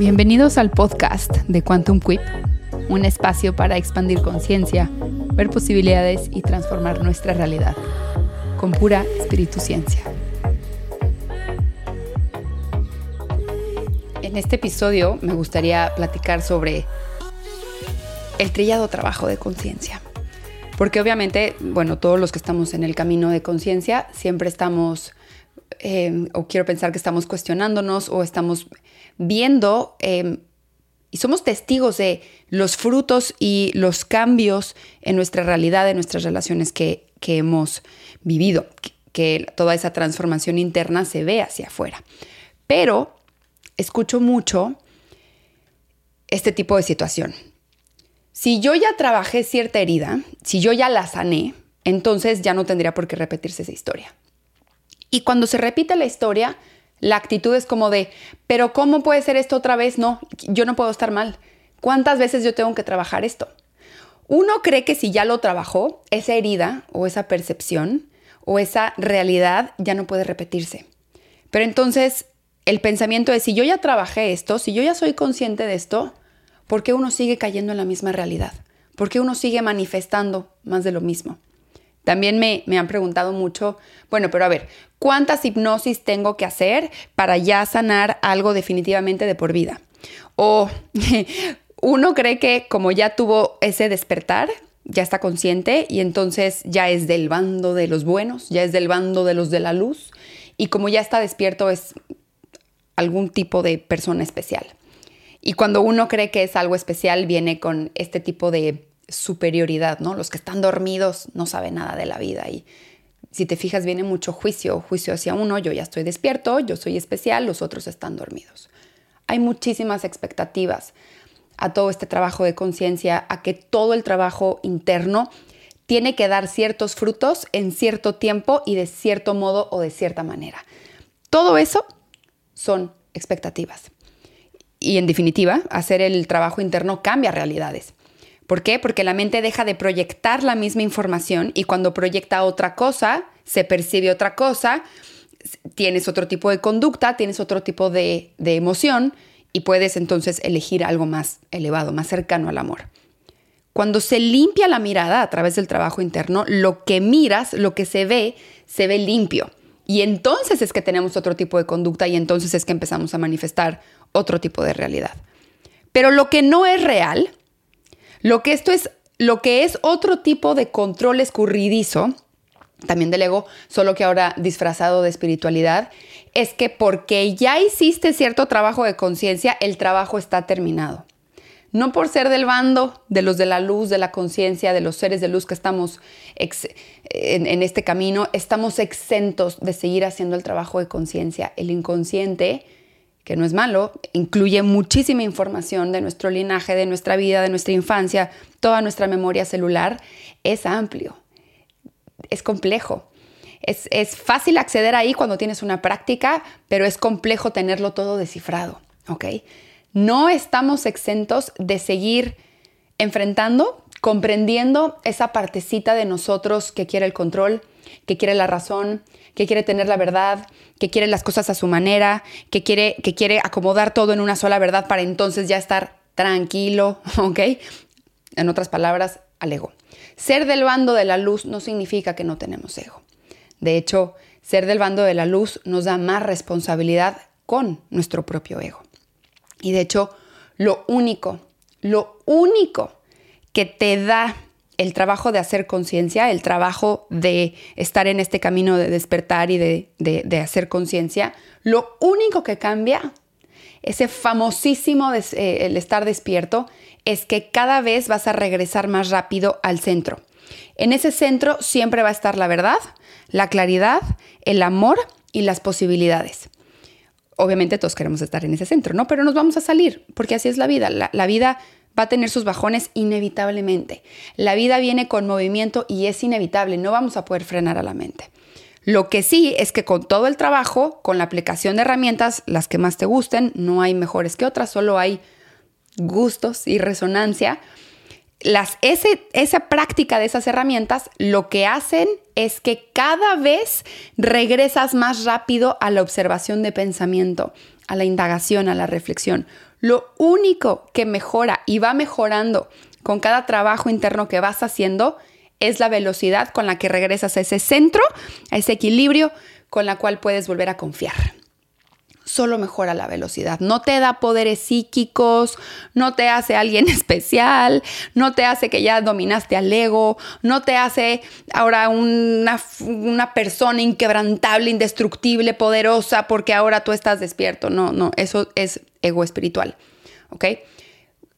Bienvenidos al podcast de Quantum Quip, un espacio para expandir conciencia, ver posibilidades y transformar nuestra realidad con pura espíritu ciencia. En este episodio me gustaría platicar sobre el trillado trabajo de conciencia. Porque obviamente, bueno, todos los que estamos en el camino de conciencia siempre estamos, eh, o quiero pensar que estamos cuestionándonos o estamos viendo eh, y somos testigos de los frutos y los cambios en nuestra realidad, en nuestras relaciones que, hemos vivido, que, que toda esa transformación interna se ve hacia afuera. Pero escucho mucho este tipo de situación. Si yo ya trabajé cierta herida, si yo ya la sané, entonces ya no tendría por qué repetirse esa historia. Y cuando se repite la historia, la actitud es como de, pero ¿cómo puede ser esto otra vez? No, yo no puedo estar mal. ¿Cuántas veces yo tengo que trabajar esto? Uno cree que si ya lo trabajó, esa herida o esa percepción o esa realidad ya no puede repetirse. Pero entonces el pensamiento es, si yo ya trabajé esto, si yo ya soy consciente de esto, ¿por qué uno sigue cayendo en la misma realidad? ¿Por qué uno sigue manifestando más de lo mismo? También me, me, han preguntado mucho, bueno, pero a ver, ¿cuántas hipnosis tengo que hacer para ya sanar algo definitivamente de por vida? O uno cree que como ya tuvo ese despertar, ya está consciente y entonces ya es del bando de los buenos, ya es del bando de los de la luz y como ya está despierto es algún tipo de persona especial. Y cuando uno cree que es algo especial, viene con este tipo de superioridad, ¿no? Los que están dormidos no saben nada de la vida y si te fijas viene mucho juicio, juicio hacia uno, yo ya estoy despierto, yo soy especial, los otros están dormidos. Hay muchísimas expectativas a todo este trabajo de conciencia, a que todo el trabajo interno tiene que dar ciertos frutos en cierto tiempo y de cierto modo o de cierta manera. Todo eso son expectativas. Y en definitiva, hacer el trabajo interno cambia realidades. ¿Por qué? Porque la mente deja de proyectar la misma información y cuando proyecta otra cosa, se percibe otra cosa, tienes otro tipo de conducta, tienes otro tipo de, de emoción y puedes entonces elegir algo más elevado, más cercano al amor. Cuando se limpia la mirada a través del trabajo interno, lo que miras, lo que se ve, se ve limpio. Y entonces es que tenemos otro tipo de conducta y entonces es que empezamos a manifestar otro tipo de realidad. Pero lo que no es real, lo que esto es, lo que es otro tipo de control escurridizo, también del ego, solo que ahora disfrazado de espiritualidad, es que porque ya hiciste cierto trabajo de conciencia, el trabajo está terminado. No por ser del bando de los de la luz, de la conciencia, de los seres de luz que estamos en, en este camino, estamos exentos de seguir haciendo el trabajo de conciencia. El inconsciente que no es malo, incluye muchísima información de nuestro linaje, de nuestra vida, de nuestra infancia, toda nuestra memoria celular, es amplio, es complejo. Es, es fácil acceder ahí cuando tienes una práctica, pero es complejo tenerlo todo descifrado, ¿ok? No estamos exentos de seguir enfrentando, comprendiendo esa partecita de nosotros que quiere el control, que quiere la razón, que quiere tener la verdad, que quiere las cosas a su manera, que quiere, que quiere acomodar todo en una sola verdad para entonces ya estar tranquilo, ¿ok? En otras palabras, al ego. Ser del bando de la luz no significa que no tenemos ego. De hecho, ser del bando de la luz nos da más responsabilidad con nuestro propio ego. Y de hecho, lo único, lo único que te da el trabajo de hacer conciencia, el trabajo de estar en este camino de despertar y de, hacer conciencia, lo único que cambia, ese famosísimo eh, el estar despierto, es que cada vez vas a regresar más rápido al centro. En ese centro siempre va a estar la verdad, la claridad, el amor y las posibilidades. Obviamente todos queremos estar en ese centro, ¿no? Pero nos vamos a salir, porque así es la vida. La vida va a tener sus bajones inevitablemente. La vida viene con movimiento y es inevitable, no vamos a poder frenar a la mente. Lo que sí es que con todo el trabajo, con la aplicación de herramientas, las que más te gusten, no hay mejores que otras, solo hay gustos y resonancia. Las, esa práctica de esas herramientas lo que hacen es que cada vez regresas más rápido a la observación de pensamiento, a la indagación, a la reflexión. Lo único que mejora y va mejorando con cada trabajo interno que vas haciendo es la velocidad con la que regresas a ese centro, a ese equilibrio con la cual puedes volver a confiar solo mejora la velocidad. No te da poderes psíquicos, no te hace alguien especial, no te hace que ya dominaste al ego, no te hace ahora una, una, persona inquebrantable, indestructible, poderosa, porque ahora tú estás despierto. No, no, eso es ego espiritual. ¿Ok?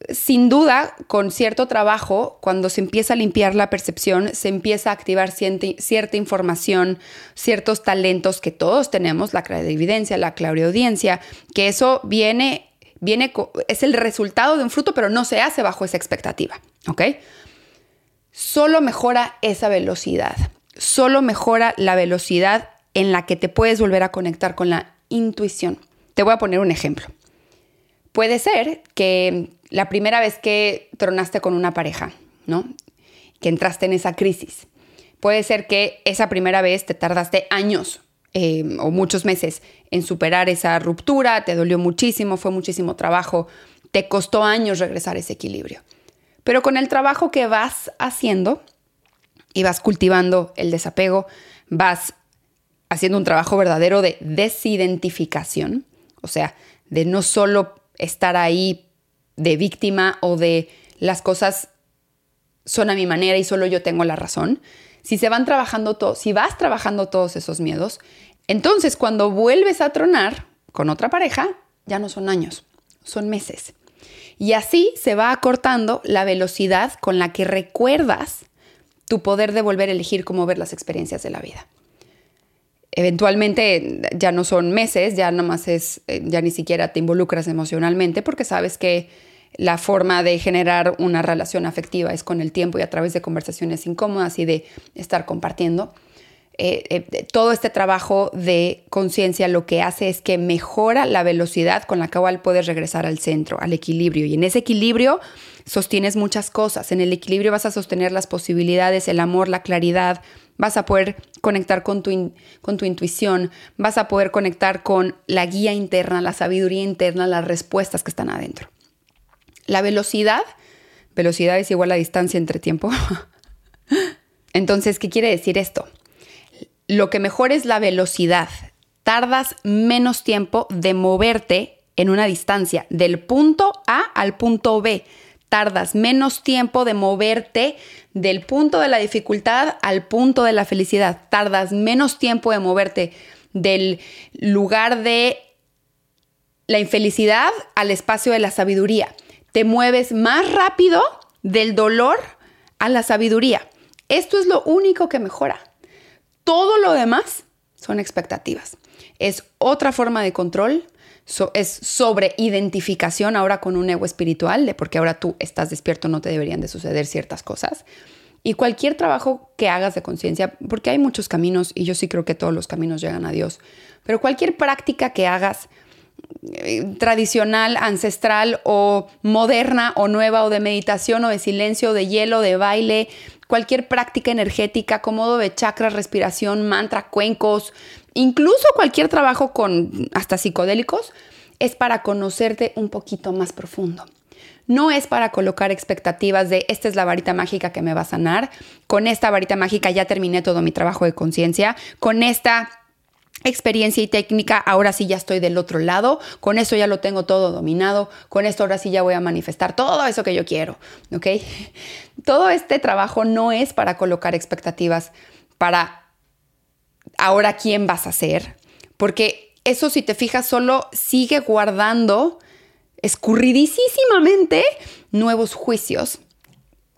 Sin duda, con cierto trabajo, cuando se empieza a limpiar la percepción, se empieza a activar cierta, información, ciertos talentos que todos tenemos, la clarividencia, la clariaudiencia, que eso viene, viene, es el resultado de un fruto, pero no se hace bajo esa expectativa, ¿ok? Solo mejora esa velocidad, solo mejora la velocidad en la que te puedes volver a conectar con la intuición. Te voy a poner un ejemplo. Puede ser que la primera vez que tronaste con una pareja, ¿no? Que entraste en esa crisis. Puede ser que esa primera vez te tardaste años eh, o muchos meses en superar esa ruptura, te dolió muchísimo, fue muchísimo trabajo, te costó años regresar ese equilibrio. Pero con el trabajo que vas haciendo y vas cultivando el desapego, vas haciendo un trabajo verdadero de desidentificación, o sea, de no solo estar ahí de víctima o de las cosas son a mi manera y solo yo tengo la razón, si se van trabajando todos, si vas trabajando todos esos miedos, entonces cuando vuelves a tronar con otra pareja, ya no son años, son meses. Y así se va acortando la velocidad con la que recuerdas tu poder de volver a elegir cómo ver las experiencias de la vida eventualmente ya no son meses, ya más es, eh, ya ni siquiera te involucras emocionalmente porque sabes que la forma de generar una relación afectiva es con el tiempo y a través de conversaciones incómodas y de estar compartiendo. Eh, eh, todo este trabajo de conciencia lo que hace es que mejora la velocidad con la cual puedes regresar al centro, al equilibrio. Y en ese equilibrio sostienes muchas cosas. En el equilibrio vas a sostener las posibilidades, el amor, la claridad, vas a poder conectar con tu, con tu intuición, vas a poder conectar con la guía interna, la sabiduría interna, las respuestas que están adentro. La velocidad, velocidad es igual a distancia entre tiempo. Entonces, ¿qué quiere decir esto? Lo que mejor es la velocidad. Tardas menos tiempo de moverte en una distancia del punto A al punto B tardas menos tiempo de moverte del punto de la dificultad al punto de la felicidad. Tardas menos tiempo de moverte del lugar de la infelicidad al espacio de la sabiduría. Te mueves más rápido del dolor a la sabiduría. Esto es lo único que mejora. Todo lo demás son expectativas. Es otra forma de control, es sobre identificación ahora con un ego espiritual, de porque ahora tú estás despierto, no te deberían de suceder ciertas cosas. Y cualquier trabajo que hagas de conciencia, porque hay muchos caminos y yo sí creo que todos los caminos llegan a Dios, pero cualquier práctica que hagas eh, tradicional, ancestral o moderna o nueva o de meditación o de silencio, de hielo, de baile, cualquier práctica energética, cómodo de chakras, respiración, mantra, cuencos, incluso cualquier trabajo con hasta psicodélicos, es para conocerte un poquito más profundo. No es para colocar expectativas de esta es la varita mágica que me va a sanar, con esta varita mágica ya terminé todo mi trabajo de conciencia, con esta experiencia y técnica, ahora sí ya estoy del otro lado, con eso ya lo tengo todo dominado, con esto ahora sí ya voy a manifestar todo eso que yo quiero, ¿ok? Todo este trabajo no es para colocar expectativas para ahora quién vas a ser, porque eso si te fijas solo sigue guardando escurridísimamente nuevos juicios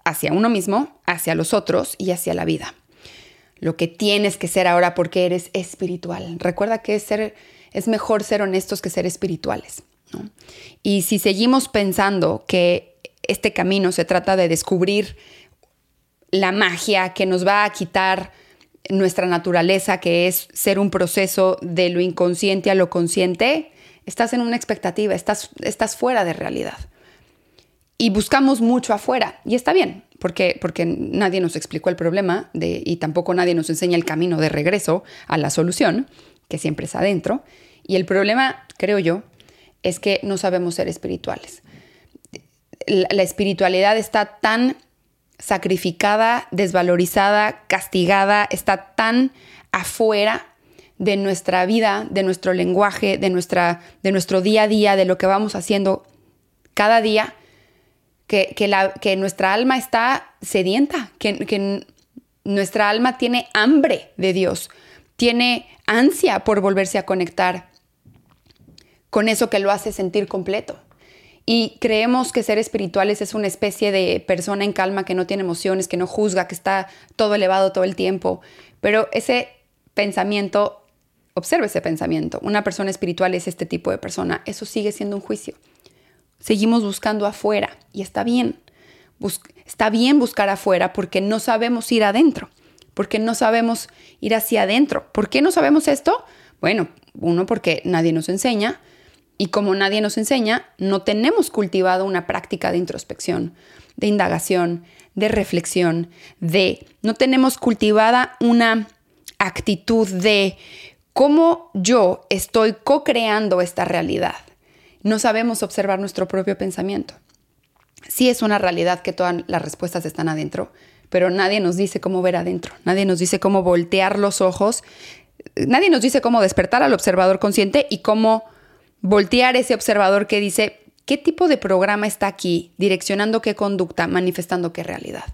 hacia uno mismo, hacia los otros y hacia la vida. Lo que tienes que ser ahora porque eres espiritual. Recuerda que es, ser, es mejor ser honestos que ser espirituales. Y si seguimos pensando que este camino se trata de descubrir la magia que nos va a quitar nuestra naturaleza, que es ser un proceso de lo inconsciente a lo consciente, estás en una expectativa, estás, estás fuera de realidad. Y buscamos mucho afuera, y está bien, porque, porque nadie nos explicó el problema de, y tampoco nadie nos enseña el camino de regreso a la solución, que siempre es adentro. Y el problema, creo yo, es que no sabemos ser espirituales. La, espiritualidad está tan sacrificada, desvalorizada, castigada, está tan afuera de nuestra vida, de nuestro lenguaje, de, nuestra, de nuestro día a día, de lo que vamos haciendo cada día, que, que, nuestra alma está sedienta, que, que nuestra alma tiene hambre de Dios, tiene ansia por volverse a conectar con eso que lo hace sentir completo. Y creemos que ser espirituales es una especie de persona en calma que no tiene emociones, que no juzga, que está todo elevado todo el tiempo. Pero ese pensamiento, observe ese pensamiento. Una persona espiritual es este tipo de persona. Eso sigue siendo un juicio. Seguimos buscando afuera y está bien. está bien buscar afuera porque no sabemos ir adentro, porque no sabemos ir hacia adentro. ¿Por qué no sabemos esto? Bueno, uno porque nadie nos enseña y como nadie nos enseña, no tenemos cultivado una práctica de introspección, de indagación, de reflexión, de, no tenemos cultivada una actitud de cómo yo estoy co-creando esta realidad. No sabemos observar nuestro propio pensamiento. Sí es una realidad que todas las respuestas están adentro, pero nadie nos dice cómo ver adentro, nadie nos dice cómo voltear los ojos, nadie nos dice cómo despertar al observador consciente y cómo voltear ese observador que dice, ¿qué tipo de programa está aquí direccionando qué conducta, manifestando qué realidad?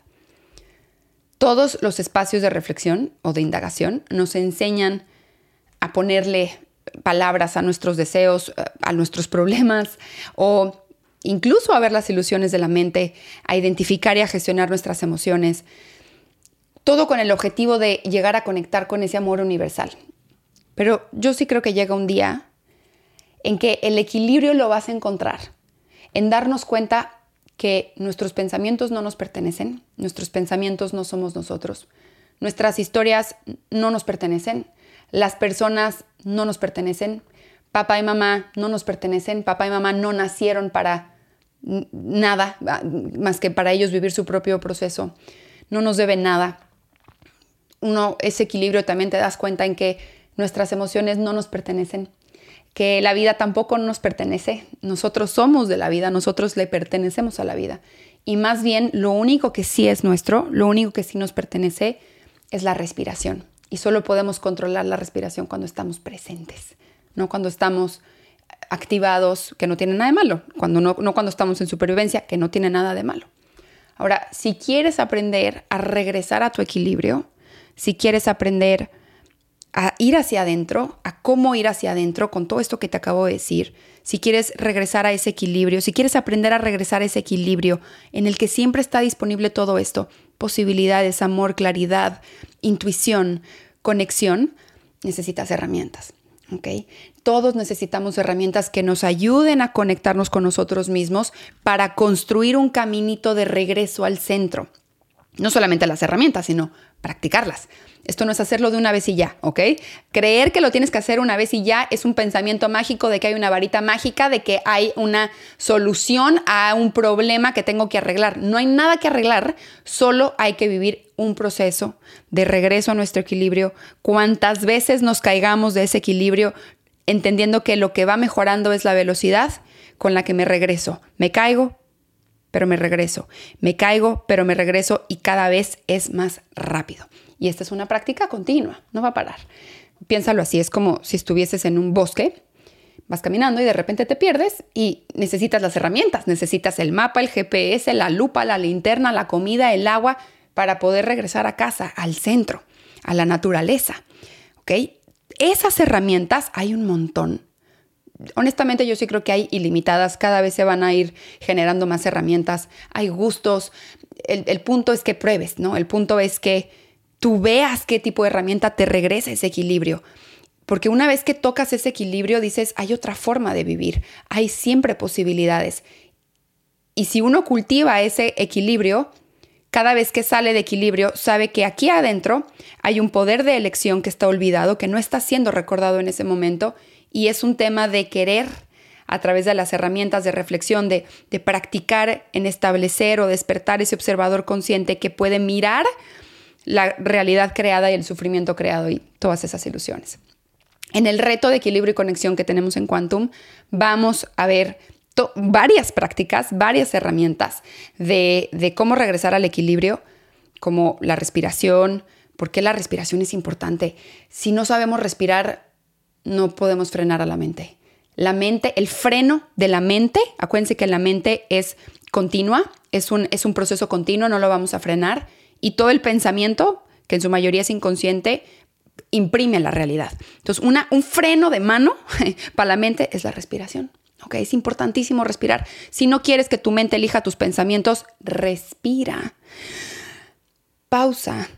Todos los espacios de reflexión o de indagación nos enseñan a ponerle palabras a nuestros deseos, a nuestros problemas o incluso a ver las ilusiones de la mente, a identificar y a gestionar nuestras emociones. Todo con el objetivo de llegar a conectar con ese amor universal. Pero yo sí creo que llega un día en que el equilibrio lo vas a encontrar, en darnos cuenta que nuestros pensamientos no nos pertenecen, nuestros pensamientos no somos nosotros, nuestras historias no nos pertenecen, las personas no nos pertenecen, papá y mamá no nos pertenecen, papá y mamá no nacieron para nada más que para ellos vivir su propio proceso, no nos deben nada. Uno, ese equilibrio también te das cuenta en que nuestras emociones no nos pertenecen, que la vida tampoco nos pertenece, nosotros somos de la vida, nosotros le pertenecemos a la vida. Y más bien lo único que sí es nuestro, lo único que sí nos pertenece es la respiración. Y solo podemos controlar la respiración cuando estamos presentes, no cuando estamos activados, que no tiene nada de malo, cuando no, no cuando estamos en supervivencia, que no tiene nada de malo. Ahora, si quieres aprender a regresar a tu equilibrio, si quieres aprender a ir hacia adentro, a cómo ir hacia adentro con todo esto que te acabo de decir. Si quieres regresar a ese equilibrio, si quieres aprender a regresar a ese equilibrio en el que siempre está disponible todo esto, posibilidades, amor, claridad, intuición, conexión, necesitas herramientas. ¿okay? Todos necesitamos herramientas que nos ayuden a conectarnos con nosotros mismos para construir un caminito de regreso al centro. No solamente las herramientas, sino practicarlas. Esto no es hacerlo de una vez y ya, ¿ok? Creer que lo tienes que hacer una vez y ya es un pensamiento mágico de que hay una varita mágica, de que hay una solución a un problema que tengo que arreglar. No hay nada que arreglar, solo hay que vivir un proceso de regreso a nuestro equilibrio. Cuantas veces nos caigamos de ese equilibrio, entendiendo que lo que va mejorando es la velocidad con la que me regreso. Me caigo, pero me regreso. Me caigo, pero me regreso y cada vez es más rápido. Y esta es una práctica continua, no va a parar. Piénsalo así, es como si estuvieses en un bosque, vas caminando y de repente te pierdes y necesitas las herramientas, necesitas el mapa, el GPS, la lupa, la linterna, la comida, el agua para poder regresar a casa, al centro, a la naturaleza. ¿Ok? Esas herramientas hay un montón honestamente yo sí creo que hay ilimitadas, cada vez se van a ir generando más herramientas, hay gustos, el, punto es que pruebes, ¿no? El punto es que tú veas qué tipo de herramienta te regresa ese equilibrio. Porque una vez que tocas ese equilibrio dices, hay otra forma de vivir, hay siempre posibilidades. Y si uno cultiva ese equilibrio, cada vez que sale de equilibrio, sabe que aquí adentro hay un poder de elección que está olvidado, que no está siendo recordado en ese momento y es un tema de querer a través de las herramientas de reflexión, de, practicar en establecer o despertar ese observador consciente que puede mirar la realidad creada y el sufrimiento creado y todas esas ilusiones. En el reto de equilibrio y conexión que tenemos en Quantum, vamos a ver varias prácticas, varias herramientas de, de cómo regresar al equilibrio, como la respiración, por qué la respiración es importante. Si no sabemos respirar, no podemos frenar a la mente. La mente, el freno de la mente, acuérdense que la mente es continua, es un, es un proceso continuo, no lo vamos a frenar. Y todo el pensamiento, que en su mayoría es inconsciente, imprime la realidad. Entonces, una, un freno de mano para la mente es la respiración. Okay, es importantísimo respirar. Si no quieres que tu mente elija tus pensamientos, respira. Pausa.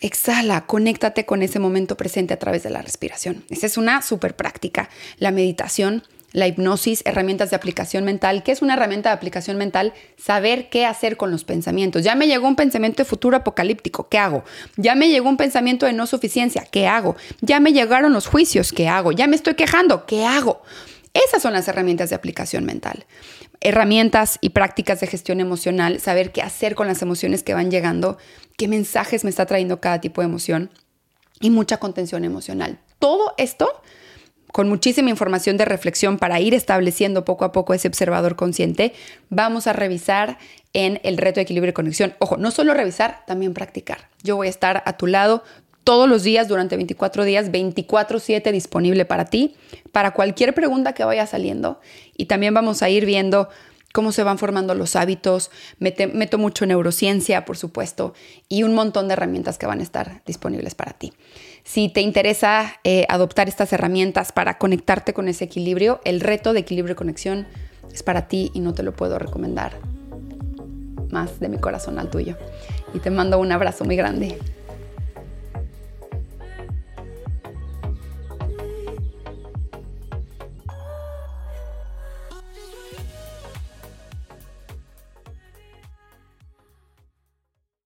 Exhala, conéctate con ese momento presente a través de la respiración. Esa es una súper práctica. La meditación, la hipnosis, herramientas de aplicación mental. ¿Qué es una herramienta de aplicación mental? Saber qué hacer con los pensamientos. Ya me llegó un pensamiento de futuro apocalíptico, ¿qué hago? Ya me llegó un pensamiento de no suficiencia, ¿qué hago? Ya me llegaron los juicios, ¿qué hago? Ya me estoy quejando, ¿qué hago? Esas son las herramientas de aplicación mental. Herramientas y prácticas de gestión emocional, saber qué hacer con las emociones que van llegando, qué mensajes me está trayendo cada tipo de emoción y mucha contención emocional. Todo esto con muchísima información de reflexión para ir estableciendo poco a poco ese observador consciente, vamos a revisar en el reto de equilibrio y conexión. Ojo, no solo revisar, también practicar. Yo voy a estar a tu lado todos los días durante 24 días, 24/7 disponible para ti, para cualquier pregunta que vaya saliendo. Y también vamos a ir viendo cómo se van formando los hábitos, meto mucho neurociencia, por supuesto, y un montón de herramientas que van a estar disponibles para ti. Si te interesa eh, adoptar estas herramientas para conectarte con ese equilibrio, el reto de equilibrio y conexión es para ti y no te lo puedo recomendar más de mi corazón al tuyo. Y te mando un abrazo muy grande.